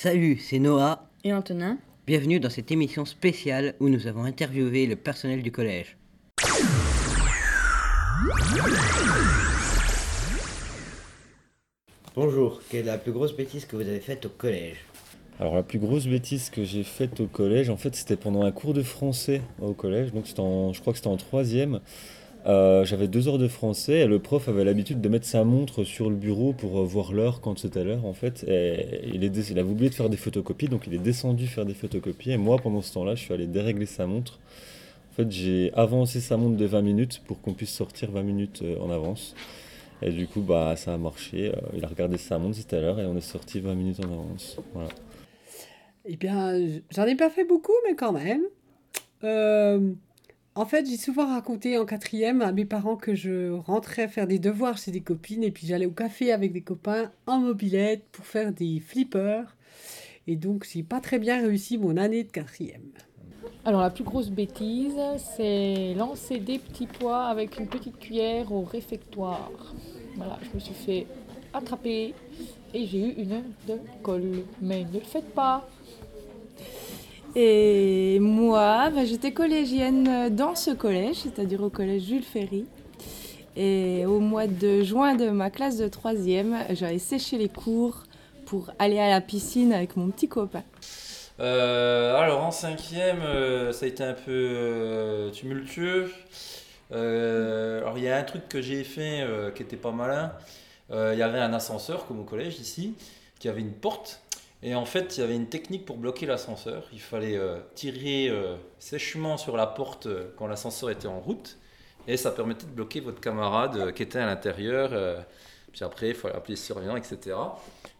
Salut, c'est Noah. Et Antonin Bienvenue dans cette émission spéciale où nous avons interviewé le personnel du collège. Bonjour, quelle est la plus grosse bêtise que vous avez faite au collège Alors la plus grosse bêtise que j'ai faite au collège, en fait c'était pendant un cours de français au collège, donc c'était en- je crois que c'était en troisième. Euh, J'avais deux heures de français et le prof avait l'habitude de mettre sa montre sur le bureau pour euh, voir l'heure quand c'était l'heure en fait. Il, est avait oublié de faire des photocopies, donc il est descendu faire des photocopies. Et moi pendant ce temps-là, je suis allé dérégler sa montre. En fait, j'ai avancé sa montre de 20 minutes pour qu'on puisse sortir 20 minutes euh, en avance. Et du coup, bah, ça a marché. Il a regardé sa montre, c'était l'heure et on est sorti 20 minutes en avance. Voilà. Eh bien, j'en ai pas fait beaucoup, mais quand même. En fait, j'ai souvent raconté en quatrième à mes parents que je rentrais faire des devoirs chez des copines et puis j'allais au café avec des copains en mobilette pour faire des flippers. Et donc, j'ai pas très bien réussi mon année de quatrième. Alors la plus grosse bêtise, c'est lancer des petits pois avec une petite cuillère au réfectoire. Voilà, je me suis fait attraper et j'ai eu une heure de colle. Mais ne le faites pas. Et moi, bah, j'étais collégienne dans ce collège, c'est-à-dire au collège Jules Ferry. Et au mois de juin de ma classe de troisième, j'avais séché les cours pour aller à la piscine avec mon petit copain. Euh, alors en cinquième, euh, ça a été un peu euh, tumultueux. Euh, alors il y a un truc que j'ai fait qui était pas malin. Il y avait un ascenseur comme au collège ici, qui avait une porte. Et en fait, il y avait une technique pour bloquer l'ascenseur. Il fallait euh, tirer euh, sèchement sur la porte euh, quand l'ascenseur était en route. Et ça permettait de bloquer votre camarade qui était à l'intérieur. puis après, il fallait appeler le surveillant, etc.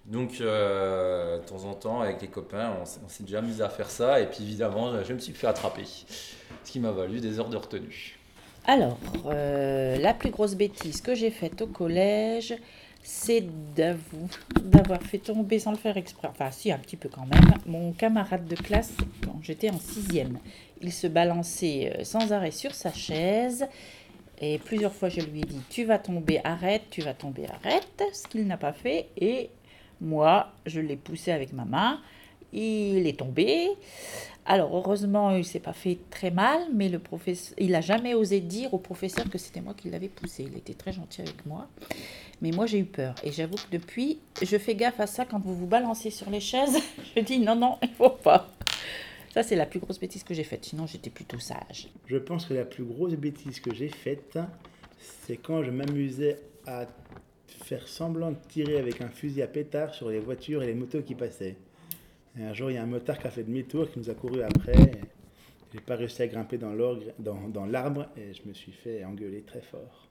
Donc, de temps en temps, avec les copains, on, s'est- déjà mis à faire ça. Et puis, évidemment, je me suis fait attraper. Ce qui m'a valu des heures de retenue. Alors, la plus grosse bêtise que j'ai faite au collège, c'est d'avoir fait tomber sans le faire exprès, enfin si un petit peu quand même, mon camarade de classe quand j'étais en sixième. Il se balançait euh, sans arrêt sur sa chaise. Et plusieurs fois je lui ai dit tu vas tomber, arrête, tu vas tomber, arrête, ce qu'il n'a pas fait. Et moi je l'ai poussé avec ma main, il est tombé. Alors heureusement, il s'est pas fait très mal, mais le professeur, il a jamais osé dire au professeur que c'était moi qui l'avais poussé. Il était très gentil avec moi, mais moi j'ai eu peur. Et j'avoue que depuis, je fais gaffe à ça quand vous vous balancez sur les chaises. Je dis non non, il faut pas. Ça c'est la plus grosse bêtise que j'ai faite. Sinon j'étais plutôt sage. Je pense que la plus grosse bêtise que j'ai faite, c'est quand je m'amusais à faire semblant de tirer avec un fusil à pétard sur les voitures et les motos qui passaient. Et un jour, il y a un motard qui a fait demi-tour, qui nous a couru après. J'ai pas réussi à grimper dans l'orgue- dans- dans l'arbre et je me suis fait engueuler très fort.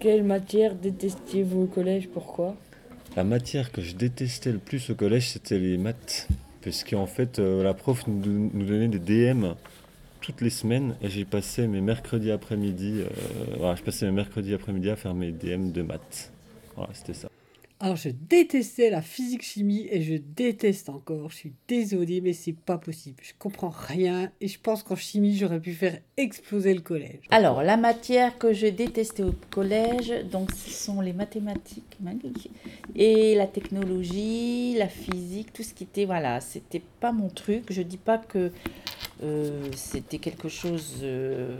Quelle matière détestiez-vous au collège? Pourquoi? La matière que je détestais le plus au collège, c'était les maths. Parce qu'en fait, euh, la prof nous, don- nous donnait des DM toutes les semaines et j'ai passé mes mercredis après-midi, euh, voilà, je passais mes mercredis après-midi à faire mes DM de maths. Voilà, c'était ça. Alors, je détestais la physique-chimie et je déteste encore. Je suis désolée, mais c'est pas possible. Je comprends rien et je pense qu'en chimie, j'aurais pu faire exploser le collège. Alors la matière que je détestais au collège, donc ce sont les mathématiques et la technologie, la physique, tout ce qui était voilà, c'était pas mon truc. Je dis pas que euh, c'était quelque chose, euh,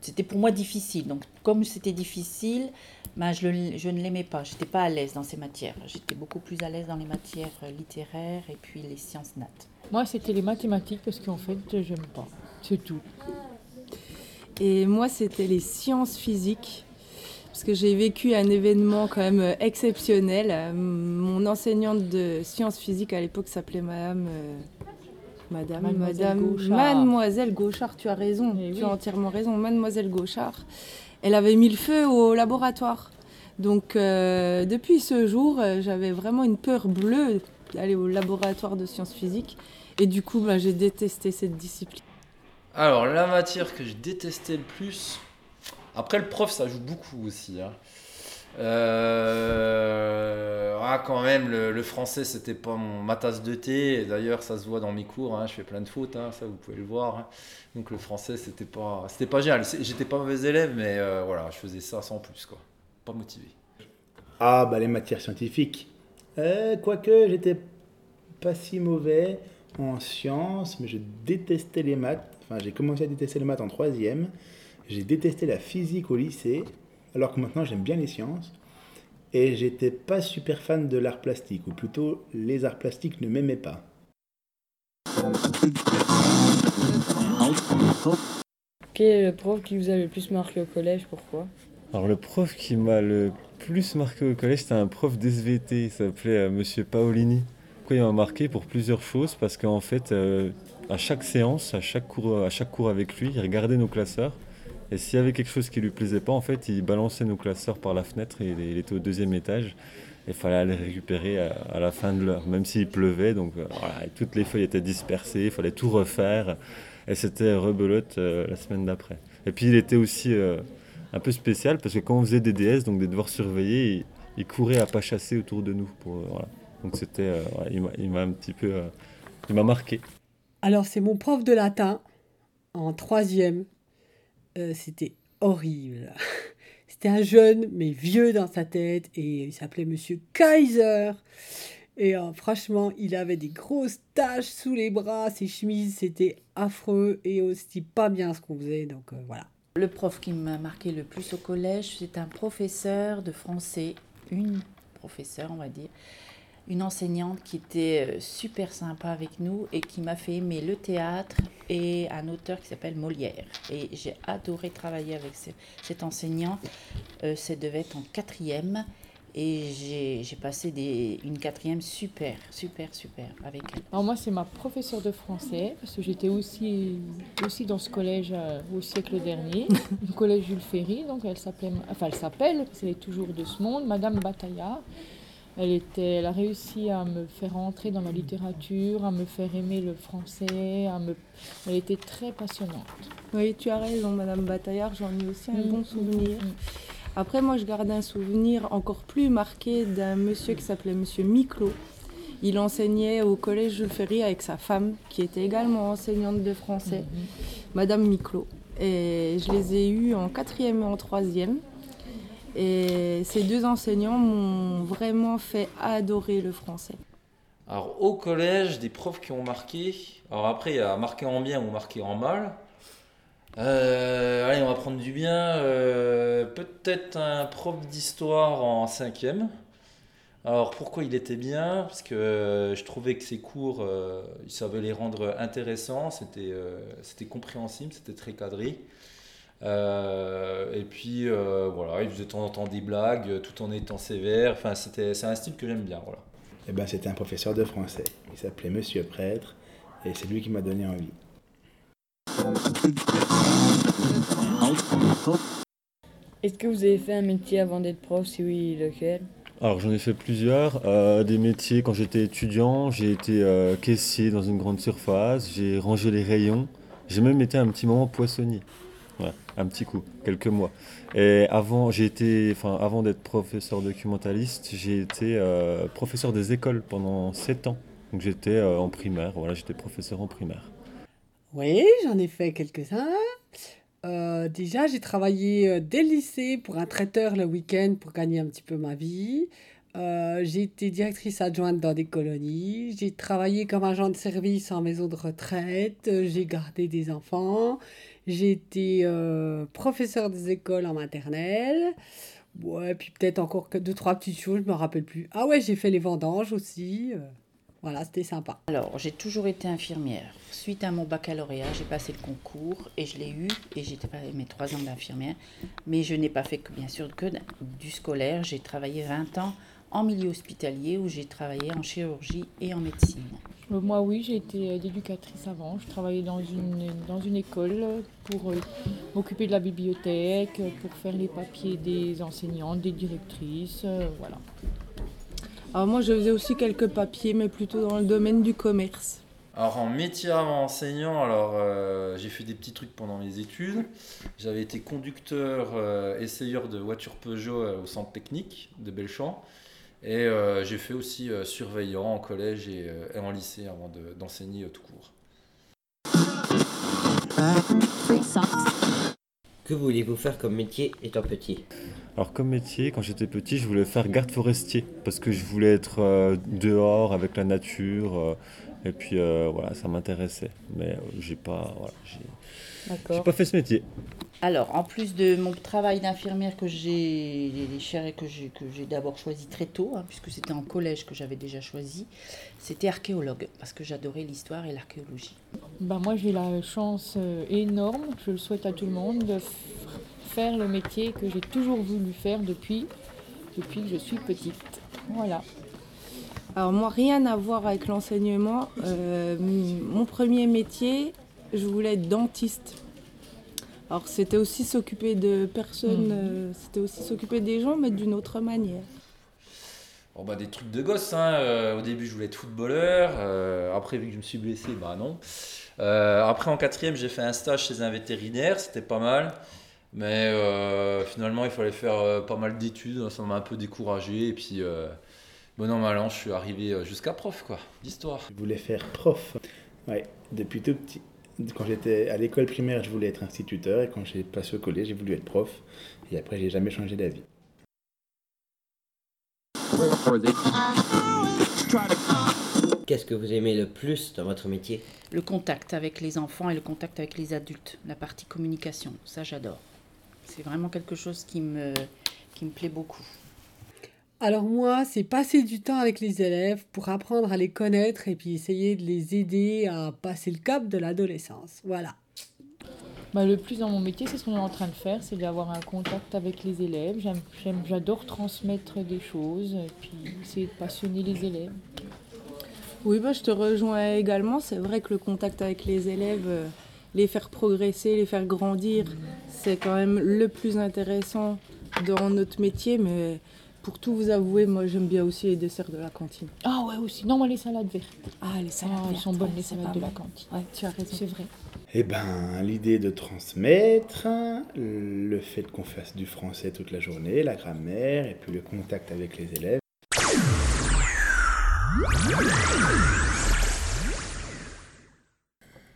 c'était pour moi difficile. Donc comme c'était difficile, ben, je, le- je ne l'aimais pas. J'étais pas à l'aise dans ces matières. J'étais beaucoup plus à l'aise dans les matières littéraires et puis les sciences nat. Moi, c'était les mathématiques parce qu'en fait, j'aime pas. C'est tout. Et moi, c'était les sciences physiques. Parce que j'ai vécu un événement quand même euh, exceptionnel. Euh, Mon enseignante de sciences physiques à l'époque s'appelait Madame. euh, Madame, Mademoiselle Madame, Gauchard. Mademoiselle Gauchard, tu as raison, Eh tu oui. as entièrement raison, Mademoiselle Gauchard. Elle avait mis le feu au laboratoire. Donc euh, depuis ce jour, euh, j'avais vraiment une peur bleue d'aller au laboratoire de sciences physiques. Et du coup, bah, j'ai détesté cette discipline. Alors, la matière que je détestais le plus. Après, le prof, ça joue beaucoup aussi. hein. Euh, ah, quand même, le, français, c'était pas ma tasse de thé. D'ailleurs, ça se voit dans mes cours. hein, je fais plein de fautes, hein, ça vous pouvez le voir. hein. Donc, le français, c'était pas, c'était pas génial. J'étais pas mauvais élève, mais euh, voilà, je faisais ça sans plus, quoi. Pas motivé. Ah, bah les matières scientifiques. Euh, quoique, j'étais pas si mauvais en sciences, mais je détestais les maths. Enfin, j'ai commencé à détester les maths en troisième. J'ai détesté la physique au lycée, alors que maintenant j'aime bien les sciences. Et j'étais pas super fan de l'art plastique, ou plutôt les arts plastiques ne m'aimaient pas. Quel est le prof qui vous a le plus marqué au collège Pourquoi? Alors le prof qui m'a le plus marqué au collège, c'était un prof d'SVT, il s'appelait euh, Monsieur Paolini. Pourquoi il m'a marqué? Pour plusieurs choses, parce qu'en fait, euh, à chaque séance, à chaque, cours, à chaque cours avec lui, il regardait nos classeurs. Et s'il y avait quelque chose qui lui plaisait pas, en fait, il balançait nos classeurs par la fenêtre, et il, était au deuxième étage. Il fallait aller récupérer à, la fin de l'heure, même s'il pleuvait. Donc euh, toutes les feuilles étaient dispersées, il fallait tout refaire. Et c'était rebelote euh, la semaine d'après. Et puis il était aussi euh, un peu spécial parce que quand on faisait des DS, donc des devoirs surveillés, il, courait à pas chasser autour de nous. Pour. Donc c'était, il m'a- un petit peu, il m'a marqué. Alors, c'est mon prof de latin en troisième. Euh, C'était horrible. C'était un jeune, mais vieux dans sa tête, et il s'appelait Monsieur Kaiser. Et euh, franchement, il avait des grosses taches sous les bras, ses chemises, c'était affreux, et aussi pas bien ce qu'on faisait, donc euh, voilà. Le prof qui m'a marqué le plus au collège, c'est un professeur de français, une professeure, on va dire, une enseignante qui était euh, super sympa avec nous et qui m'a fait aimer le théâtre et un auteur qui s'appelle Molière. Et j'ai adoré travailler avec ce- cet enseignant. Euh, ça devait être en quatrième et j'ai passé des, une quatrième super, super, super avec elle. Alors moi, c'est ma professeure de français, parce que j'étais aussi, aussi dans ce collège euh, au siècle dernier, le collège Jules Ferry, donc elle s'appelait, enfin elle s'appelle, parce qu'elle est toujours de ce monde, Madame Bataillard. Elle, était, elle a réussi à me faire entrer dans la littérature, à me faire aimer le français, à me... elle était très passionnante. Oui, tu as raison, Madame Bataillard, j'en ai aussi un Mm, bon mm, souvenir. mm. Après, moi, je garde un souvenir encore plus marqué d'un monsieur qui s'appelait Monsieur Miclot. Il enseignait au collège Jules Ferry avec sa femme, qui était également enseignante de français, Madame Miclot. Et je les ai eus en quatrième et en troisième. Et ces deux enseignants m'ont vraiment fait adorer le français. Alors au collège, des profs qui ont marqué. Alors après, il y a marqué en bien ou marqué en mal. Euh, allez, on va prendre du bien. Euh, Peut-être un prof d'histoire en cinquième. Alors pourquoi il était bien? Parce que euh, je trouvais que ses cours, il savait les rendre intéressants, c'était compréhensible, c'était très cadré. Euh, et puis euh, voilà, il faisait de temps en temps des blagues tout en étant sévère. Enfin, c'était, c'est un style que j'aime bien. Voilà. Eh ben, c'était un professeur de français. Il s'appelait Monsieur Prêtre, et c'est lui qui m'a donné envie. Est-ce que vous avez fait un métier avant d'être prof Si oui, lequel? Alors j'en ai fait plusieurs, euh, des métiers quand j'étais étudiant, j'ai été euh, caissier dans une grande surface, j'ai rangé les rayons, j'ai même été un petit moment poissonnier. Un petit coup, quelques mois. Et avant, j'ai été, enfin, avant d'être professeur documentaliste, j'ai été euh, professeur des écoles pendant 7 ans. Donc j'étais euh, en primaire, voilà, j'étais professeur en primaire. Oui, j'en ai fait quelques-uns. Euh, déjà, j'ai travaillé euh, dès le lycée pour un traiteur le week-end pour gagner un petit peu ma vie. J'ai été directrice adjointe dans des colonies. J'ai travaillé comme agent de service en maison de retraite. J'ai gardé des enfants. J'ai été euh, professeur des écoles en maternelle. Ouais, puis peut-être encore deux, trois petites choses, je me rappelle plus. Ah ouais, j'ai fait les vendanges aussi. euh, Voilà, c'était sympa. Alors, j'ai toujours été infirmière. Suite à mon baccalauréat, j'ai passé le concours et je l'ai eu et j'ai fait mes trois ans d'infirmière. Mais je n'ai pas fait que, bien sûr, que du scolaire. J'ai travaillé 20 ans en milieu hospitalier où j'ai travaillé en chirurgie et en médecine. Euh, Moi, oui, j'ai été euh, éducatrice avant. Je travaillais dans une, dans une école pour euh, m'occuper de la bibliothèque, euh, pour faire les papiers des enseignantes, des directrices, euh, voilà. Alors moi, je faisais aussi quelques papiers, mais plutôt dans le domaine du commerce. Alors en métier avant enseignant, alors euh, j'ai fait des petits trucs pendant mes études. J'avais été conducteur, euh, essayeur de voitures Peugeot euh, au centre technique de Belchamp. Et euh, j'ai fait aussi euh, surveillant en collège et, euh, et en lycée avant de- d'enseigner euh, tout court. Que voulez-vous faire comme métier étant petit? Alors comme métier, quand j'étais petit, je voulais faire garde forestier parce que je voulais être euh, dehors avec la nature euh, et puis euh, voilà, ça m'intéressait. Mais j'ai pas, voilà, j'ai pas fait ce métier. Alors, en plus de mon travail d'infirmière que j'ai cher- que j'ai que j'ai d'abord choisi très tôt, hein, puisque c'était en collège que j'avais déjà choisi, c'était archéologue, parce que j'adorais l'histoire et l'archéologie. Bah, moi, j'ai la chance euh, énorme, je le souhaite à tout le monde, de f- faire le métier que j'ai toujours voulu faire depuis, depuis que je suis petite. Voilà. Alors moi, rien à voir avec l'enseignement. Euh, mon premier métier, je voulais être dentiste. Alors c'était aussi s'occuper de personnes, Mhm. euh, c'était aussi s'occuper des gens, mais d'une autre manière. Bon, bah, des trucs de gosse. Hein. Euh, au début, je voulais être footballeur. Euh, après, vu que je me suis blessé, bah non. Euh, après, en quatrième, j'ai fait un stage chez un vétérinaire. C'était pas mal. Mais euh, finalement, il fallait faire euh, pas mal d'études. Ça m'a un peu découragé. Et puis, euh, bon an, mal an, je suis arrivé euh, jusqu'à prof, quoi, d'histoire. Je voulais faire prof. Ouais, depuis tout petit. Quand j'étais à l'école primaire, je voulais être instituteur. Et quand j'ai passé au collège, j'ai voulu être prof. Et après, j'ai jamais changé d'avis. Qu'est-ce que vous aimez le plus dans votre métier? Le contact avec les enfants et le contact avec les adultes, la partie communication, ça j'adore. C'est vraiment quelque chose qui me, qui me plaît beaucoup. Alors moi, c'est passer du temps avec les élèves pour apprendre à les connaître et puis essayer de les aider à passer le cap de l'adolescence. Voilà. Bah, le plus dans mon métier, c'est ce qu'on est en train de faire, c'est d'avoir un contact avec les élèves. J'aime, j'aime- j'adore transmettre des choses et puis essayer de passionner les élèves. Oui, bah, je te rejoins également. C'est vrai que le contact avec les élèves, euh, les faire progresser, les faire grandir, c'est quand même le plus intéressant dans notre métier. Mais pour tout vous avouer, moi j'aime bien aussi les desserts de la cantine. Ah ouais aussi, non moi les salades vertes. Ah, les salades Ah, elles vertes, sont bonnes ouais, les salades de la cantine. Ouais, tu as raison. C'est vrai. Eh ben, l'idée de transmettre, le fait qu'on fasse du français toute la journée, la grammaire, et puis le contact avec les élèves.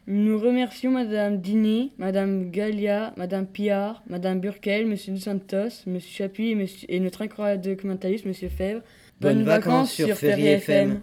Nous remercions Madame Dini, Madame Gallia, Madame Pillard, Madame Burkel, Monsieur Dos Santos, Monsieur Chapuis et, monsieur- et notre incroyable documentaliste, Monsieur Fèvre. Bonnes vacances sur Ferry FM.